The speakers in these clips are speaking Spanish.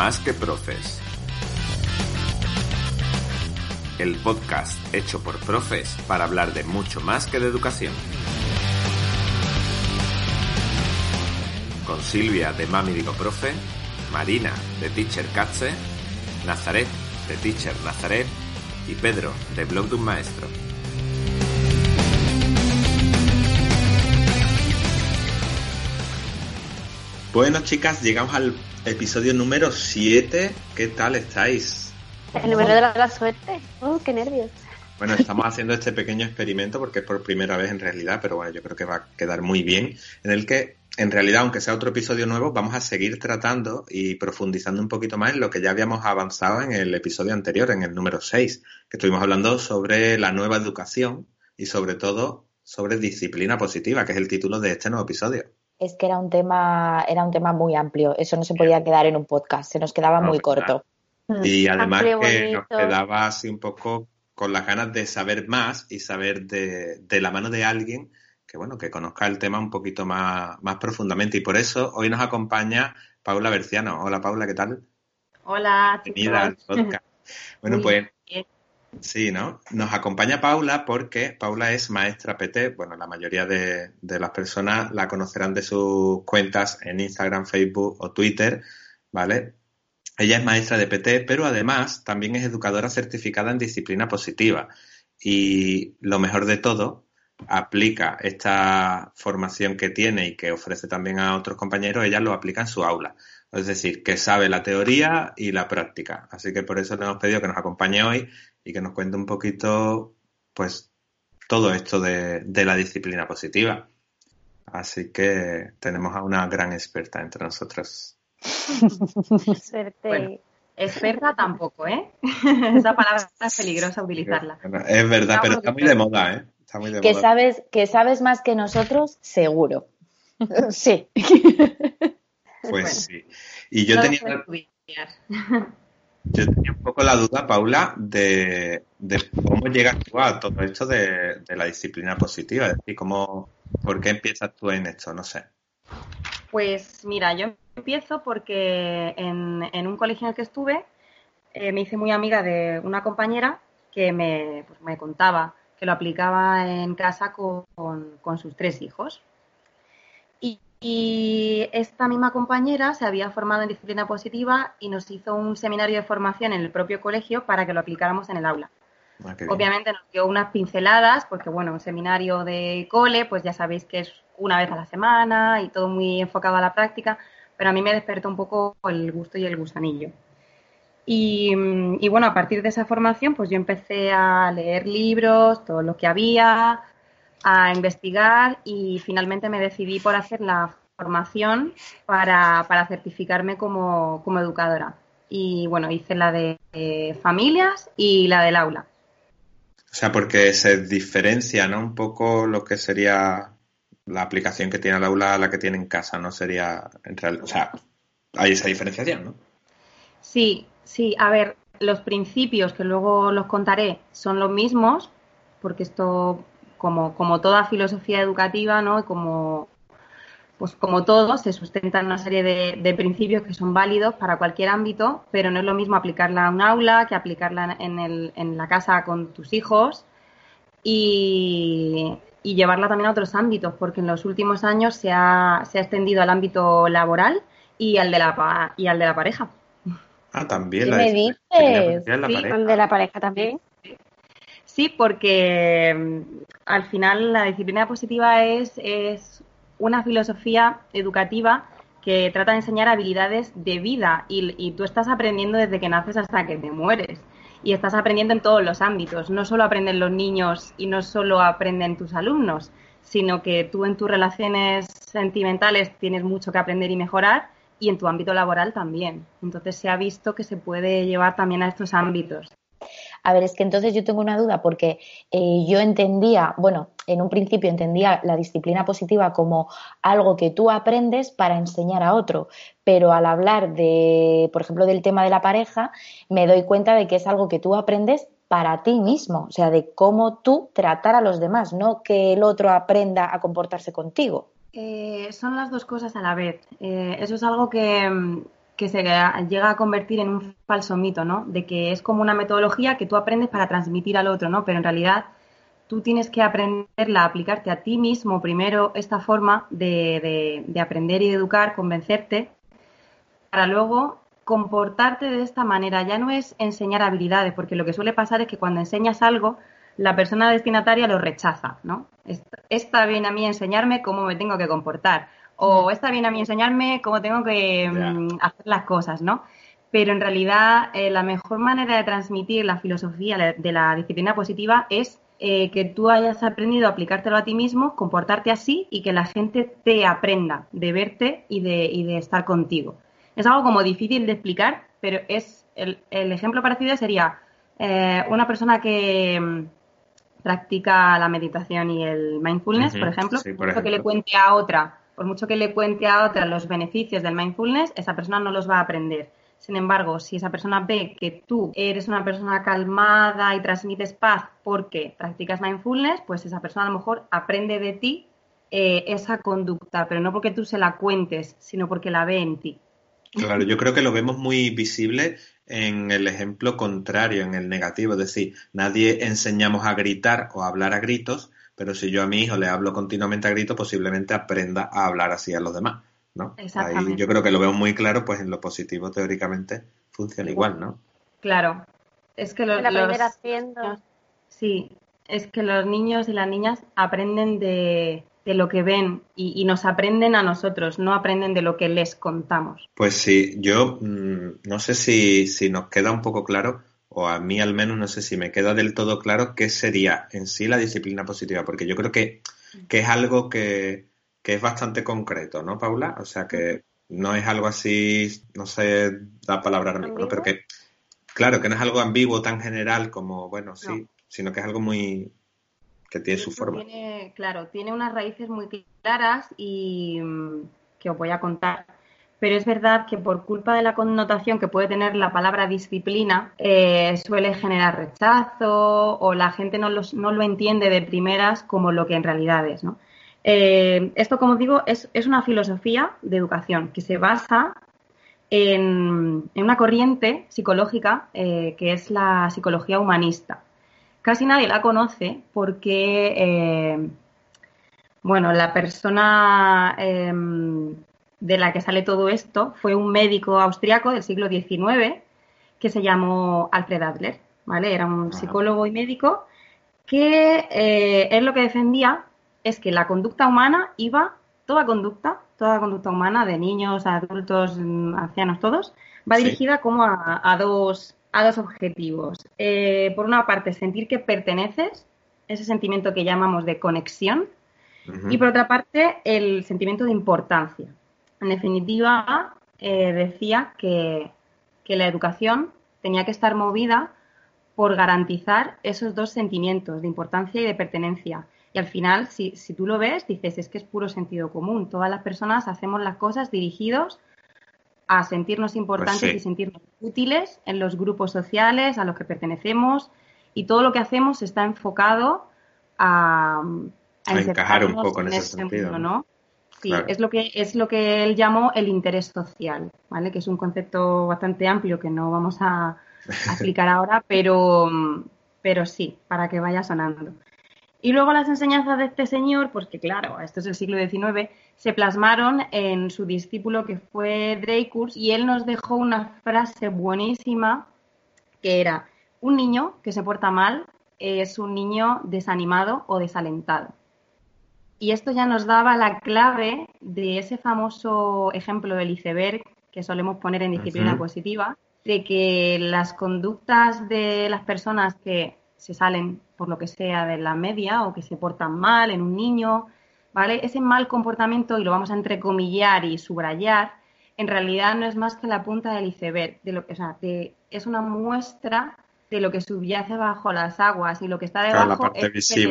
Más que profes. El podcast hecho por profes para hablar de mucho más que de educación. Con Silvia de Mami Digo Profe, Marina de Teacher Katze, Nazaret de Teacher Nazaret y Pedro de Blog de un Maestro. Bueno, chicas, llegamos al episodio número 7. ¿Qué tal estáis? El número de la suerte. ¡Oh, qué nervios! Bueno, estamos haciendo este pequeño experimento porque es por primera vez en realidad, pero bueno, yo creo que va a quedar muy bien, en el que, en realidad, aunque sea otro episodio nuevo, vamos a seguir tratando y profundizando un poquito más en lo que ya habíamos avanzado en el episodio anterior, en el número 6, que estuvimos hablando sobre la nueva educación y sobre todo sobre disciplina positiva, que es el título de este nuevo episodio. Es que era un tema, era un tema muy amplio. Eso no se podía quedar en un podcast, se nos quedaba No, muy ¿verdad? corto. Y además Amplio, que nos quedaba así un poco con las ganas de saber más y saber de, de la mano de alguien que bueno, que conozca el tema un poquito más, más profundamente. Y por eso hoy nos acompaña Paula Berciano. Hola Paula, ¿qué tal? Hola, Bienvenida al podcast. Bueno, Muy pues bien. Sí, ¿no? Nos acompaña Paula porque Paula es maestra PT. Bueno, la mayoría de, las personas la conocerán de sus cuentas en Instagram, Facebook o Twitter, ¿vale? Ella es maestra de PT, pero además también es educadora certificada en disciplina positiva. Y lo mejor de todo, aplica esta formación que tiene y que ofrece también a otros compañeros, ella lo aplica en su aula. Es decir, que sabe la teoría y la práctica. Así que por eso le hemos pedido que nos acompañe hoy y que nos cuente un poquito, pues, todo esto de, de la disciplina positiva. Así que tenemos a una gran experta entre nosotros. Suerte. Bueno. Experta tampoco, ¿eh? Esa palabra es peligrosa utilizarla. Bueno, es verdad, pero está muy de moda, ¿eh? Está muy de que moda. sabes, que sabes más que nosotros, seguro. sí. Pues Bueno. sí. Y yo tenía, yo tenía un poco la duda, Paula, de, de cómo llegas tú a todo esto de, de la disciplina positiva. Es decir, cómo, ¿por qué empiezas tú en esto? No sé. Pues mira, yo empiezo porque en, en un colegio en el que estuve eh, me hice muy amiga de una compañera que me, pues, me contaba que lo aplicaba en casa con, con sus tres hijos. Y, esta misma compañera se había formado en disciplina positiva y nos hizo un seminario de formación en el propio colegio para que lo aplicáramos en el aula. Ah. Obviamente nos dio unas pinceladas, porque bueno, un seminario de cole, pues ya sabéis que es una vez a la semana y todo muy enfocado a la práctica, pero a mí me despertó un poco el gusto y el gusanillo. Y, y bueno, a partir de esa formación, pues yo empecé a leer libros, todo lo que había, a investigar y finalmente me decidí por hacer la formación para, para certificarme como, como educadora. Y bueno, hice la de eh, familias y la del aula. O sea, porque se diferencia, ¿no? Un poco lo que sería la aplicación que tiene el aula a la que tiene en casa, ¿no? Sería, en real- o sea, hay esa diferenciación, ¿no? Sí, sí, a ver, los principios que luego los contaré son los mismos, porque esto, como, como toda filosofía educativa, ¿no? Y como, pues como todo, se sustenta en una serie de, de principios que son válidos para cualquier ámbito, pero no es lo mismo aplicarla a un aula que aplicarla en, el, en la casa con tus hijos y, y llevarla también a otros ámbitos, porque en los últimos años se ha, se ha extendido al ámbito laboral y al de la, pa- y al de la pareja. Ah, también ¿Qué la me dices? la Sí, pareja. De la pareja también. Sí, porque mm, al final la disciplina positiva es, una filosofía educativa que trata de enseñar habilidades de vida y, y tú estás aprendiendo desde que naces hasta que te mueres. Y estás aprendiendo en todos los ámbitos. No solo aprenden los niños y no solo aprenden tus alumnos, sino que tú en tus relaciones sentimentales tienes mucho que aprender y mejorar y en tu ámbito laboral también. Entonces se ha visto que se puede llevar también a estos ámbitos. A ver, es que entonces yo tengo una duda porque eh, yo entendía, bueno, en un principio entendía la disciplina positiva como algo que tú aprendes para enseñar a otro, pero al hablar de, por ejemplo, del tema de la pareja, me doy cuenta de que es algo que tú aprendes para ti mismo, o sea, de cómo tú tratar a los demás, no que el otro aprenda a comportarse contigo. Eh, son las dos cosas a la vez. Eh, eso es algo que, que se llega a convertir en un falso mito, ¿no? De que es como una metodología que tú aprendes para transmitir al otro, ¿no? Pero en realidad tú tienes que aprenderla, aplicarte a ti mismo primero esta forma de, de, aprender y de educar, convencerte, para luego comportarte de esta manera. Ya no es enseñar habilidades, porque lo que suele pasar es que cuando enseñas algo, la persona destinataria lo rechaza, ¿no? Está bien a mí enseñarme cómo me tengo que comportar o está bien a mí enseñarme cómo tengo que mm, hacer las cosas, ¿no? Pero en realidad eh, la mejor manera de transmitir la filosofía de la disciplina positiva es eh, que tú hayas aprendido a aplicártelo a ti mismo, comportarte así y que la gente te aprenda de verte y de, y de estar contigo. Es algo como difícil de explicar, pero es el, ejemplo parecido sería eh, una persona que mm, practica la meditación y el mindfulness, por ejemplo, por que le cuente a otra por mucho que le cuente a otra los beneficios del mindfulness, esa persona no los va a aprender. Sin embargo, si esa persona ve que tú eres una persona calmada y transmites paz porque practicas mindfulness, pues esa persona a lo mejor aprende de ti eh, esa conducta, pero no porque tú se la cuentes, sino porque la ve en ti. Claro, yo creo que lo vemos muy visible en el ejemplo contrario, en el negativo, es decir, nadie enseñamos a gritar o a hablar a gritos, pero si yo a mi hijo le hablo continuamente a grito, posiblemente aprenda a hablar así a los demás, ¿no? Ahí yo creo que lo veo muy claro, pues en lo positivo teóricamente funciona igual, ¿no? Claro. Es que los, Sí, es que los niños y las niñas aprenden de, lo que ven y, nos aprenden a nosotros, no aprenden de lo que les contamos. Pues sí, yo mm, no sé si, si nos queda un poco claro o a mí al menos no sé si me queda del todo claro qué sería en sí la disciplina positiva, porque yo creo que, es algo que, es bastante concreto, ¿no, Paula? O sea, que no es algo así, no sé la palabra ahora mismo, pero que, claro, que no es algo ambiguo tan general como, bueno, sí, sino que es algo muy, que tiene su forma. claro, tiene unas raíces muy claras y mm, que os voy a contar pero es verdad que por culpa de la connotación que puede tener la palabra disciplina, eh, suele generar rechazo o la gente no, no, lo entiende de primeras como lo que en realidad es. ¿no? Eh, esto, como digo, es, una filosofía de educación que se basa en, una corriente psicológica eh, que es la psicología humanista. Casi nadie la conoce porque, bueno, la persona em, de la que sale todo esto fue un médico austriaco del siglo XIX que se llamó Alfred Adler, ¿vale? Era un psicólogo y médico que eh, él lo que defendía es que la conducta humana iba, toda conducta, toda conducta humana, de niños, adultos, ancianos, todos, va dirigida como a, dos, a dos objetivos. Eh, por una parte, sentir que perteneces, ese sentimiento que llamamos de conexión, y por otra parte, el sentimiento de importancia. En definitiva, eh, decía que, la educación tenía que estar movida por garantizar esos dos sentimientos de importancia y de pertenencia. Y al final, si, tú lo ves, dices, es que es puro sentido común. Todas las personas hacemos las cosas dirigidos a sentirnos importantes pues y sentirnos útiles en los grupos sociales a los que pertenecemos y todo lo que hacemos está enfocado a, a, encajar un poco en, ese, sentido, ¿no? Sí, es lo que es lo que él llamó el interés social, ¿vale? Que es un concepto bastante amplio que no vamos a, explicar ahora, pero, pero sí, para que vaya sonando. Y luego las enseñanzas de este señor, pues que claro, esto es el siglo XIX, se plasmaron en su discípulo que fue Dreyfus y él nos dejó una frase buenísima que era, un niño que se porta mal es un niño desanimado o desalentado. Y esto ya nos daba la clave de ese famoso ejemplo del iceberg que solemos poner en disciplina positiva, de que las conductas de las personas que se salen por lo que sea de la media o que se portan mal en un niño, ¿vale? Ese mal comportamiento, y lo vamos a entrecomillar y subrayar, en realidad no es más que la punta del iceberg, de lo que, o sea, es una muestra de lo que subyace bajo las aguas y lo que está debajo es ese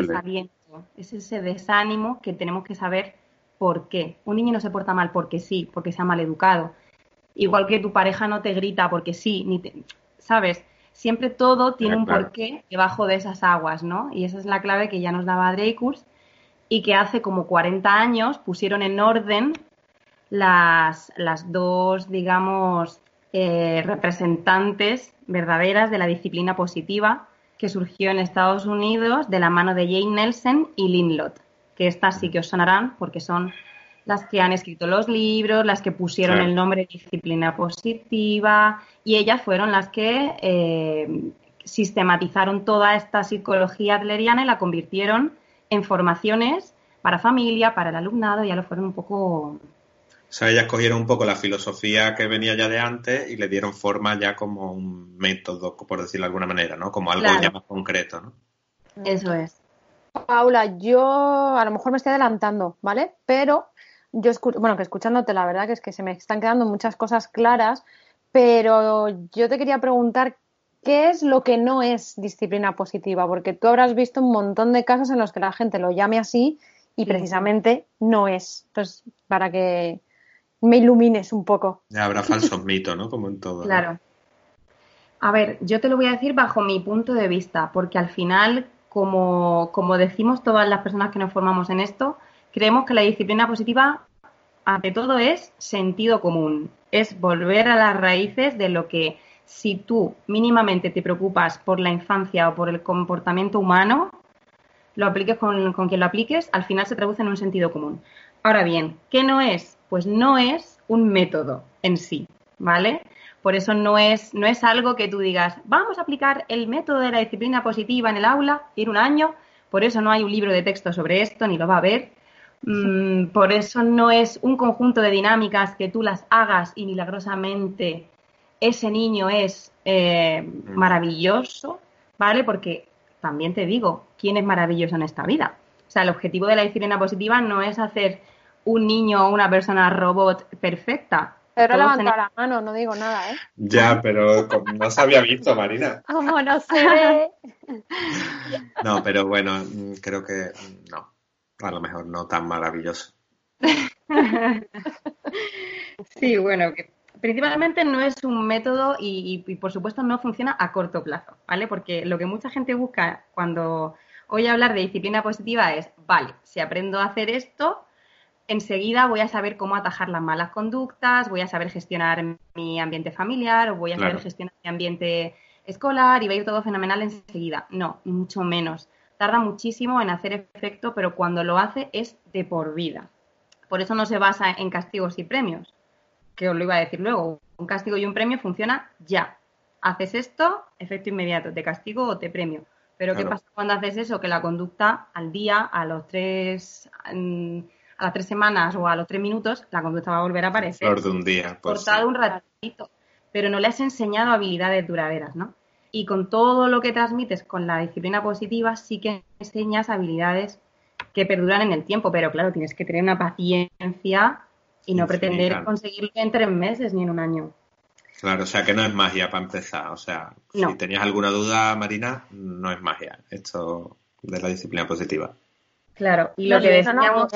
es ese desánimo que tenemos que saber por qué. Un niño no se porta mal porque sí, porque se ha mal educado. Igual que tu pareja no te grita porque sí, ni te, ¿sabes? Siempre todo tiene un porqué debajo de esas aguas, ¿no? Y esa es la clave que ya nos daba Dreykus y que hace como 40 años pusieron en orden las, las dos, digamos, eh, representantes verdaderas de la disciplina positiva que surgió en Estados Unidos de la mano de Jane Nelson y Lynn Lott, que estas sí que os sonarán porque son las que han escrito los libros, las que pusieron el nombre disciplina positiva y ellas fueron las que eh, sistematizaron toda esta psicología adleriana y la convirtieron en formaciones para familia, para el alumnado, ya lo fueron un poco o sea, ellas cogieron un poco la filosofía que venía ya de antes y le dieron forma ya como un método, por decirlo de alguna manera, ¿no? Como algo ya más concreto, ¿no? Eso es. Paula, yo a lo mejor me estoy adelantando, ¿vale? Pero yo escucho, bueno, que escuchándote, la verdad que es que se me están quedando muchas cosas claras, pero yo te quería preguntar qué es lo que no es disciplina positiva, porque tú habrás visto un montón de casos en los que la gente lo llame así y precisamente no es. Entonces, para que me ilumines un poco. Ya habrá falsos mitos, ¿no? Como en todo. Claro. A ver, yo te lo voy a decir bajo mi punto de vista, porque al final, como, como decimos todas las personas que nos formamos en esto, creemos que la disciplina positiva, ante todo, es sentido común. Es volver a las raíces de lo que si tú mínimamente te preocupas por la infancia o por el comportamiento humano, lo apliques con, con quien lo apliques, al final se traduce en un sentido común. Ahora bien, ¿qué no es? Pues no es un método en sí, ¿vale? Por eso no es, no es algo que tú digas, vamos a aplicar el método de la disciplina positiva en el aula, ir un año, por eso no hay un libro de texto sobre esto, ni lo va a haber. Mm, por eso no es un conjunto de dinámicas que tú las hagas y milagrosamente ese niño es eh, mm. maravilloso, ¿vale? Porque también te digo, ¿quién es maravilloso en esta vida? O sea, el objetivo de la disciplina positiva no es hacer un niño o una persona robot perfecta. Pero levanta la mano, no digo nada, ¿eh? Ya, pero no se había visto, Marina. ¿Cómo no se ve? No, pero bueno, creo que no. A lo mejor no tan maravilloso. Sí, bueno, que principalmente no es un método y, y, por supuesto no funciona a corto plazo, ¿vale? Porque lo que mucha gente busca cuando oye hablar de disciplina positiva es, vale, si aprendo a hacer esto, enseguida voy a saber cómo atajar las malas conductas, voy a saber gestionar mi ambiente familiar o voy a saber gestionar mi ambiente escolar y va a ir todo fenomenal enseguida. No, mucho menos. Tarda muchísimo en hacer efecto, pero cuando lo hace es de por vida. Por eso no se basa en castigos y premios, que os lo iba a decir luego. Un castigo y un premio funciona ya. Haces esto, efecto inmediato, te castigo o te premio. Pero ¿qué pasa cuando haces eso? Que la conducta al día, a los tres, mm, a las tres semanas o a los tres minutos, la conducta va a volver a aparecer. Flor de un día. Pues cortado un ratito. Pero no le has enseñado habilidades duraderas, ¿no? Y con todo lo que transmites con la disciplina positiva, sí que enseñas habilidades que perduran en el tiempo. Pero claro, tienes que tener una paciencia y no pretender conseguirlo en tres meses ni en un año. Claro, o sea que no es magia para empezar. O sea, si tenías alguna duda, Marina, no es magia esto de la disciplina positiva. Claro, y lo que decíamos...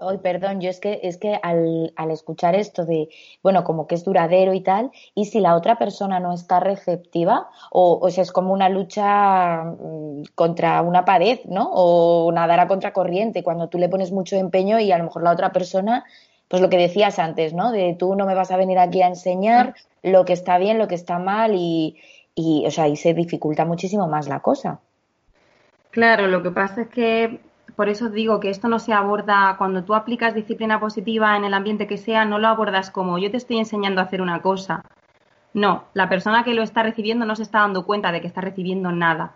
Ay, perdón, yo es que, es que al, al, escuchar esto de, bueno, como que es duradero y tal, y si la otra persona no está receptiva, o, o es como una lucha mm, contra una pared, ¿no? O nadar a contracorriente, cuando tú le pones mucho empeño y a lo mejor la otra persona, pues lo que decías antes, ¿no? De tú no me vas a venir aquí a enseñar lo que está bien, lo que está mal, y, y o sea, ahí se dificulta muchísimo más la cosa. Claro, lo que pasa es que por eso digo que esto no se aborda cuando tú aplicas disciplina positiva en el ambiente que sea, no lo abordas como yo te estoy enseñando a hacer una cosa. No, la persona que lo está recibiendo no se está dando cuenta de que está recibiendo nada.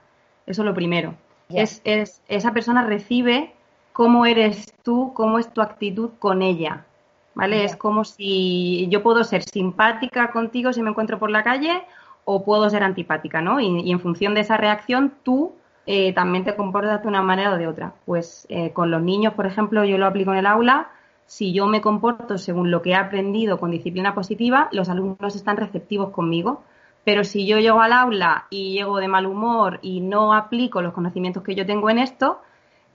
Eso es lo primero. Es, es, esa persona recibe cómo eres tú, cómo es tu actitud con ella. ¿Vale? Es como si yo puedo ser simpática contigo si me encuentro por la calle o puedo ser antipática, ¿no? Y, en función de esa reacción, tú eh, también te comportas de una manera o de otra. Pues eh, con los niños, por ejemplo, yo lo aplico en el aula. Si yo me comporto según lo que he aprendido con disciplina positiva, los alumnos están receptivos conmigo. Pero si yo llego al aula y llego de mal humor y no aplico los conocimientos que yo tengo en esto,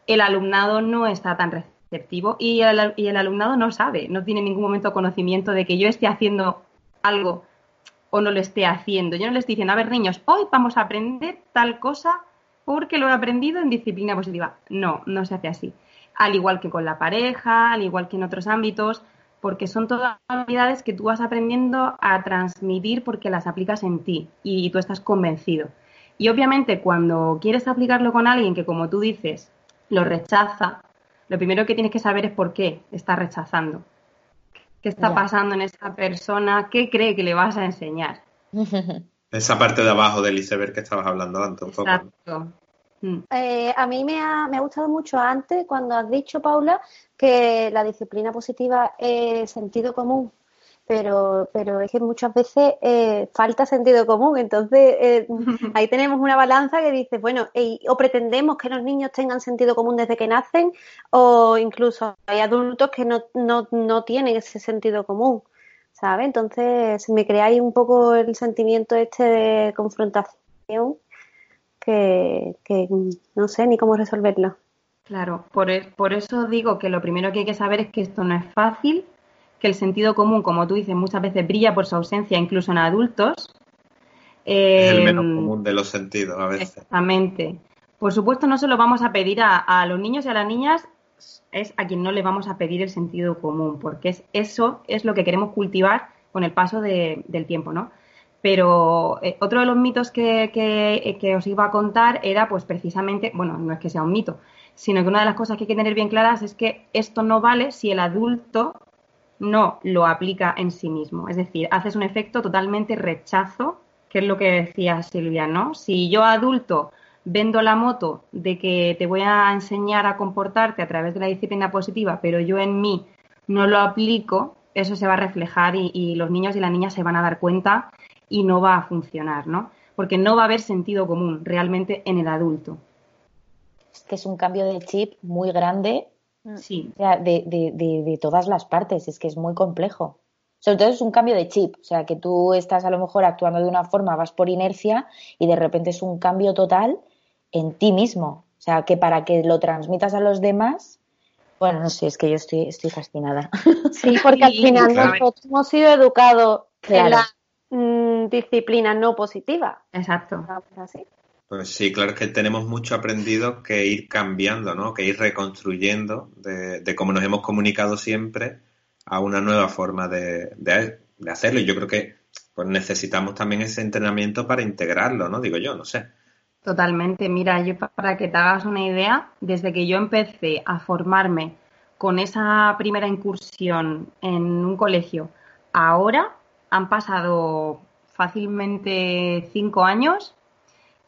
el alumnado no está tan receptivo y el, y el alumnado no sabe, no tiene en ningún momento conocimiento de que yo esté haciendo algo o no lo esté haciendo. Yo no le estoy diciendo, a ver, niños, hoy vamos a aprender tal cosa porque lo he aprendido en disciplina positiva. No, no se hace así. Al igual que con la pareja, al igual que en otros ámbitos, porque son todas habilidades que tú vas aprendiendo a transmitir porque las aplicas en ti y tú estás convencido. Y obviamente cuando quieres aplicarlo con alguien que, como tú dices, lo rechaza, lo primero que tienes que saber es por qué está rechazando. ¿Qué está pasando en esa persona? ¿Qué cree que le vas a enseñar? Esa parte de abajo del iceberg que estabas hablando antes. Un poco. Exacto. Mm. Eh, a mí me ha, me ha, gustado mucho antes cuando has dicho, Paula, que la disciplina positiva es sentido común, pero, pero es que muchas veces eh, falta sentido común. Entonces, eh, ahí tenemos una balanza que dice, bueno, o pretendemos que los niños tengan sentido común desde que nacen, o incluso hay adultos que no, no, no tienen ese sentido común. ¿Sabes? Entonces me crea ahí un poco el sentimiento este de confrontación que, no sé ni cómo resolverlo. Claro, por, e, por eso digo que lo primero que hay que saber es que esto no es fácil, que el sentido común, como tú dices, muchas veces brilla por su ausencia, incluso en adultos. es el menos em, común de los sentidos a veces. Exactamente. Por supuesto, no se lo vamos a pedir a, los niños y a las niñas, es a quien no le vamos a pedir el sentido común, porque es, eso es lo que queremos cultivar con el paso del tiempo, ¿no? Pero eh, otro de los mitos que, que, os iba a contar era, pues precisamente, bueno, no es que sea un mito, sino que una de las cosas que hay que tener bien claras es que esto no vale si el adulto no lo aplica en sí mismo. Es decir, haces un efecto totalmente rechazo, que es lo que decía Silvia, ¿no? Si yo adulto vendo la moto de que te voy a enseñar a comportarte a través de la disciplina positiva, pero yo en mí no lo aplico, eso se va a reflejar y, y los niños y las niñas se van a dar cuenta y no va a funcionar, ¿no? Porque no va a haber sentido común realmente en el adulto. Es que es un cambio de chip muy grande mm. sí. o sea, de, de, todas las partes, es que es muy complejo. Sobre todo es un cambio de chip, o sea, que tú estás a lo mejor actuando de una forma, vas por inercia y de repente es un cambio total en ti mismo. O sea, que para que lo transmitas a los demás, bueno, no sé, es que yo estoy, estoy fascinada. Sí, porque al final nosotros hemos sido educados en la Mm, disciplina no positiva. Exacto. Pues sí, claro que tenemos mucho aprendido que ir cambiando, ¿no? Que ir reconstruyendo de, cómo nos hemos comunicado siempre a una nueva forma de, hacerlo. Y yo creo que pues necesitamos también ese entrenamiento para integrarlo, ¿no? Digo yo, no sé. Totalmente. Mira, yo para que te hagas una idea, desde que yo empecé a formarme con esa primera incursión en un colegio, ahora han pasado fácilmente cinco años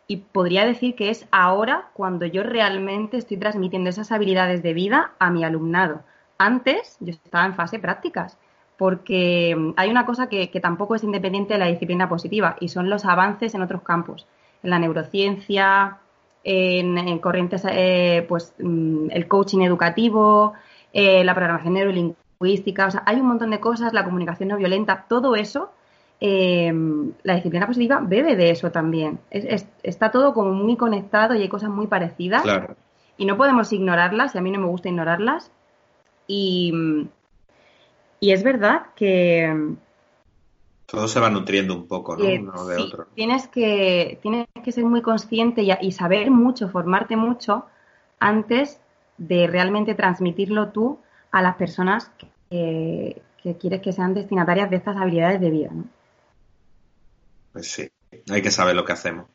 y podría decir que es ahora cuando yo realmente estoy transmitiendo esas habilidades de vida a mi alumnado. Antes yo estaba en fase prácticas, porque hay una cosa que, tampoco es independiente de la disciplina positiva y son los avances en otros campos, en la neurociencia, en, corrientes, eh, pues mm, el coaching educativo, eh, la programación neurolingüística o sea, hay un montón de cosas, la comunicación no violenta, todo eso, em, la disciplina positiva bebe de eso también. está todo como muy conectado y hay cosas muy parecidas. Y no podemos ignorarlas, y a mí no me gusta ignorarlas. Y, y es verdad que... Todo se va nutriendo un poco, ¿no? Uno de otro. Tienes que, tienes que ser muy consciente y, y saber mucho, formarte mucho antes de realmente transmitirlo tú a las personas que, quieres que sean destinatarias de estas habilidades de vida. ¿no? Pues sí, hay que saber lo que hacemos.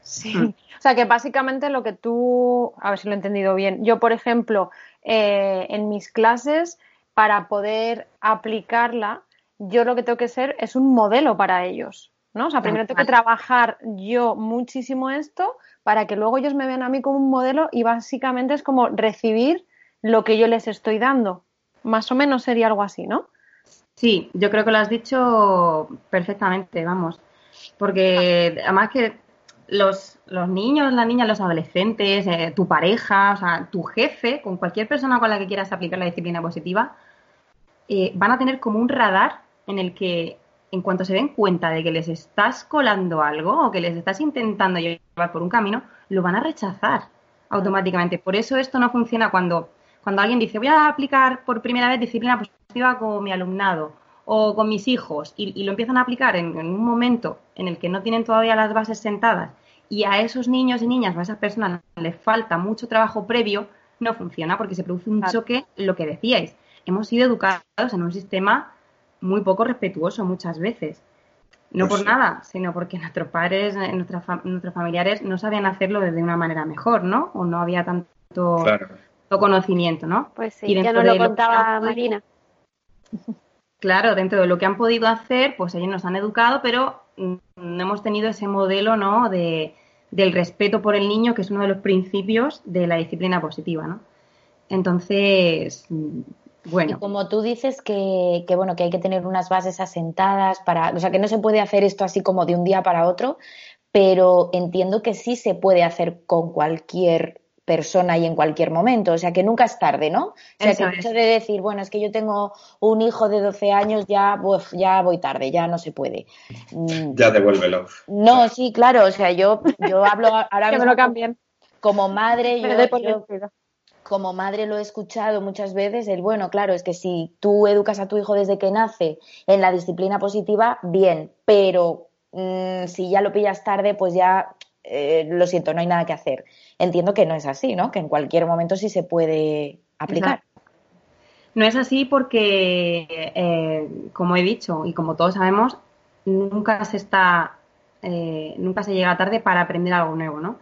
Sí, o sea que básicamente lo que tú, a ver si lo he entendido bien, yo por ejemplo, eh, en mis clases, para poder aplicarla, yo lo que tengo que ser es un modelo para ellos, ¿no? O sea, primero tengo que trabajar yo muchísimo esto para que luego ellos me vean a mí como un modelo y básicamente es como recibir lo que yo les estoy dando. Más o menos sería algo así, ¿no? Sí, yo creo que lo has dicho perfectamente, vamos. Porque además que los, los niños, las niñas, los adolescentes, eh, tu pareja, o sea, tu jefe, con cualquier persona con la que quieras aplicar la disciplina positiva, eh, van a tener como un radar en el que en cuanto se den cuenta de que les estás colando algo o que les estás intentando llevar por un camino, lo van a rechazar automáticamente. Por eso esto no funciona cuando, cuando alguien dice voy a aplicar por primera vez disciplina positiva con mi alumnado o con mis hijos y, lo empiezan a aplicar en, un momento en el que no tienen todavía las bases sentadas y a esos niños y niñas o a esas personas les falta mucho trabajo previo, no funciona porque se produce un choque, lo que decíais. Hemos sido educados en un sistema muy poco respetuoso muchas veces. No pues por nada, sino porque nuestros padres, eh, nuestros familiares no sabían hacerlo de una manera mejor, ¿no? O no había tanto, conocimiento, ¿no? Pues sí, ya nos lo contaba Marina. Claro, dentro de lo que han podido hacer, pues ellos nos han educado, pero no hemos tenido ese modelo, ¿no? De, del respeto por el niño, que es uno de los principios de la disciplina positiva, ¿no? Entonces, bueno. Y como tú dices que, que, bueno, que hay que tener unas bases asentadas para, o sea, que no se puede hacer esto así como de un día para otro, pero entiendo que sí se puede hacer con cualquier persona y en cualquier momento, o sea que nunca es tarde, ¿no? O sea que el hecho de decir, bueno, es que yo tengo un hijo de 12 años, ya, ya voy tarde, ya no se puede. Mm. Ya devuélvelo. No, sí, claro, o sea, yo, yo hablo ahora mismo lo cambien. como madre, yo, como madre lo he escuchado muchas veces, el bueno, claro, es que si tú educas a tu hijo desde que nace en la disciplina positiva, bien, pero mm, si ya lo pillas tarde, pues ya eh, lo siento, no hay nada que hacer. Entiendo que no es así, ¿no? Que en cualquier momento sí se puede aplicar. No es así porque, eh, como he dicho y como todos sabemos, nunca se está, eh, nunca se llega tarde para aprender algo nuevo, ¿no?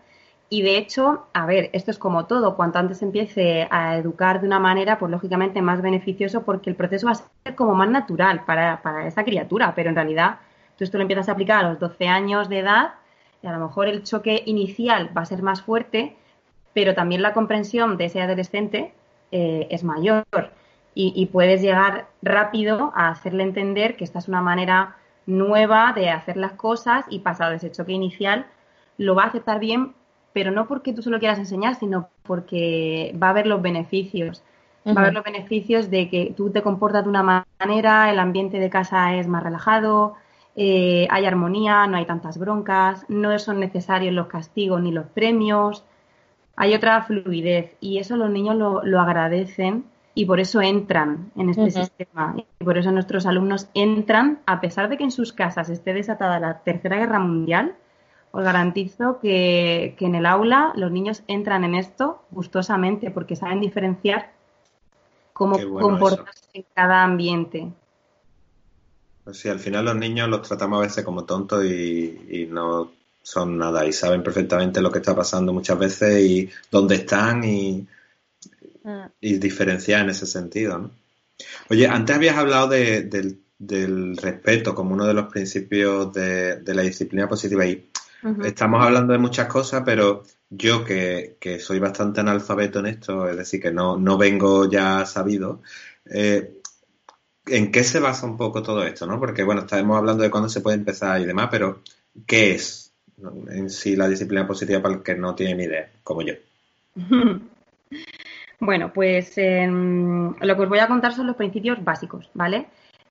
Y de hecho, a ver, esto es como todo, cuanto antes empiece a educar de una manera, pues lógicamente más beneficioso porque el proceso va a ser como más natural para, para esa criatura, pero en realidad tú esto lo empiezas a aplicar a los 12 años de edad y a lo mejor el choque inicial va a ser más fuerte, pero también la comprensión de ese adolescente eh, es mayor. Y, y, puedes llegar rápido a hacerle entender que esta es una manera nueva de hacer las cosas y pasado ese choque inicial lo va a aceptar bien pero no porque tú solo quieras enseñar, sino porque va a haber los beneficios. Va a haber los beneficios de que tú te comportas de una manera, el ambiente de casa es más relajado, eh, hay armonía, no hay tantas broncas, no son necesarios los castigos ni los premios, hay otra fluidez y eso los niños lo, lo agradecen y por eso entran en este sistema. Y por eso nuestros alumnos entran a pesar de que en sus casas esté desatada la Tercera Guerra Mundial, os garantizo que, en el aula los niños entran en esto gustosamente porque saben diferenciar cómo comportarse en cada ambiente. Pues sí, al final los niños los tratamos a veces como tontos y, no son nada y saben perfectamente lo que está pasando muchas veces y dónde están y, mm. y diferenciar en ese sentido. ¿no? Oye, antes habías hablado del, respeto como uno de los principios de, de la disciplina positiva y Estamos hablando de muchas cosas, pero yo que, soy bastante analfabeto en esto, es decir, que no, no vengo ya sabido, eh, ¿en qué se basa un poco todo esto? ¿no? Porque, bueno, estamos hablando de cuándo se puede empezar y demás, pero ¿qué es en sí la disciplina positiva para el que no tiene ni idea, como yo? Bueno, pues em, lo que os voy a contar son los principios básicos, ¿vale?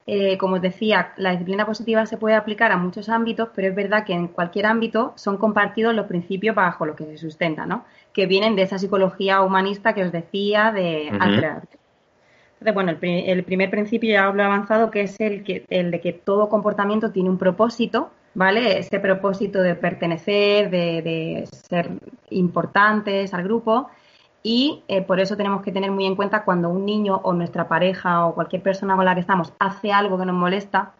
Eh, como os decía, la disciplina positiva se puede aplicar a muchos ámbitos, pero es verdad que en cualquier ámbito son compartidos los principios bajo los que se sustenta, ¿no? Que vienen de esa psicología humanista que os decía de Entonces, bueno, el, primer principio ya lo he avanzado, que es el, que, el de que todo comportamiento tiene un propósito, ¿vale? Ese propósito de pertenecer, de, de ser importantes al grupo y eh, por eso tenemos que tener muy en cuenta cuando un niño o nuestra pareja o cualquier persona con la que estamos hace algo que nos molesta,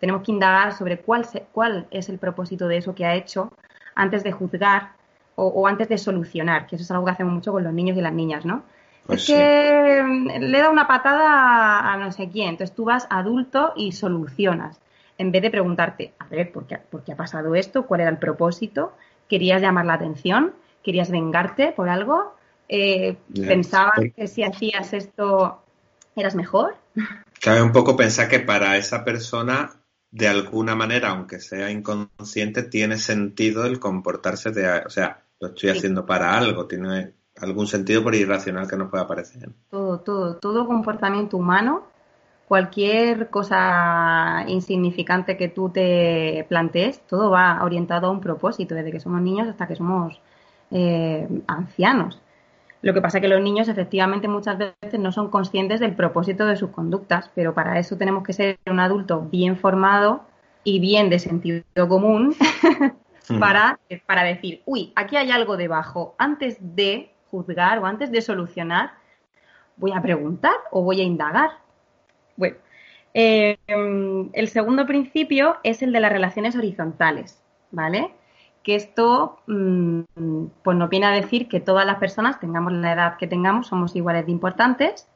tenemos que indagar sobre cuál, cuál es el propósito de eso que ha hecho antes de juzgar o, antes de solucionar, que eso es algo que hacemos mucho con los niños y las niñas, ¿no? Pues es que le da una patada a no sé quién, entonces tú vas adulto y solucionas, en vez de preguntarte, a ver, ¿por qué, ¿por qué ha pasado esto? ¿Cuál era el propósito? ¿Querías llamar la atención? ¿Querías vengarte por algo? Eh, que si hacías esto eras mejor. Cabe un poco pensar que para esa persona de alguna manera, aunque sea inconsciente, tiene sentido el comportarse de, o sea, lo estoy haciendo para algo, tiene algún sentido por irracional que nos pueda parecer. Todo, todo, todo comportamiento humano, cualquier cosa insignificante que tú te plantees, todo va orientado a un propósito, desde que somos niños hasta que somos eh, ancianos. Lo que pasa es que los niños efectivamente muchas veces no son conscientes del propósito de sus conductas, pero para eso tenemos que ser un adulto bien formado y bien de sentido común para, para decir, uy, aquí hay algo debajo. Antes de juzgar o antes de solucionar, voy a preguntar o voy a indagar. Bueno, eh, el segundo principio es el de las relaciones horizontales, ¿vale? Que esto mm, pues nos viene a decir que todas las personas, tengamos la edad que tengamos, somos iguales de importantes.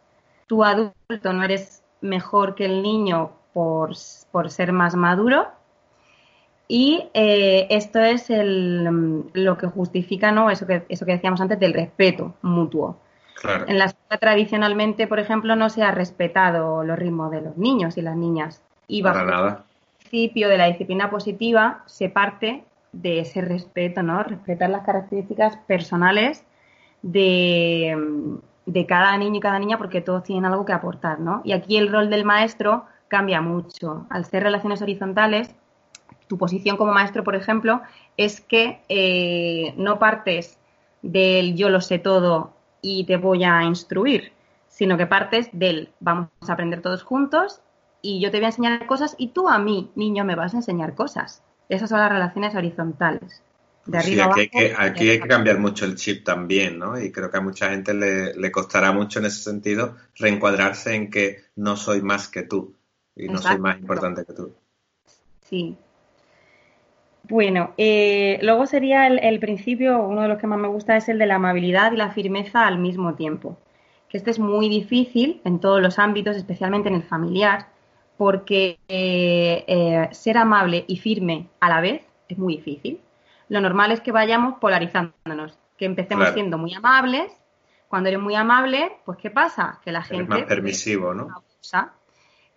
Tu adulto no eres mejor que el niño por, por ser más maduro, y eh, esto es el, lo que justifica ¿no? eso, que, eso que decíamos antes del respeto mutuo. En la escuela tradicionalmente, por ejemplo, no se ha respetado los ritmos de los niños y las niñas. Y bajo el principio de la disciplina positiva se parte de ese respeto, ¿no? Respetar las características personales de, de cada niño y cada niña porque todos tienen algo que aportar, ¿no? Y aquí el rol del maestro cambia mucho. Al ser relaciones horizontales, tu posición como maestro, por ejemplo, es que eh, no partes del yo lo sé todo y te voy a instruir, sino que partes del vamos a aprender todos juntos y yo te voy a enseñar cosas y tú a mí, niño, me vas a enseñar cosas. Esas son las relaciones horizontales. De arriba aquí, hay que, aquí hay que cambiar mucho el chip también, ¿no? Y creo que a mucha gente le, le costará mucho en ese sentido reencuadrarse en que no soy más que tú y no soy más importante que tú. Sí, bueno, eh, luego sería el, principio, uno de los que más me gusta es el de la amabilidad y la firmeza al mismo tiempo. Que este es muy difícil en todos los ámbitos, especialmente en el familiar, porque eh, eh, ser amable y firme a la vez es muy difícil. Lo normal es que vayamos polarizándonos, que empecemos siendo muy amables. Cuando eres muy amable, pues ¿qué pasa? Que la gente... Es más permisivo, ¿no?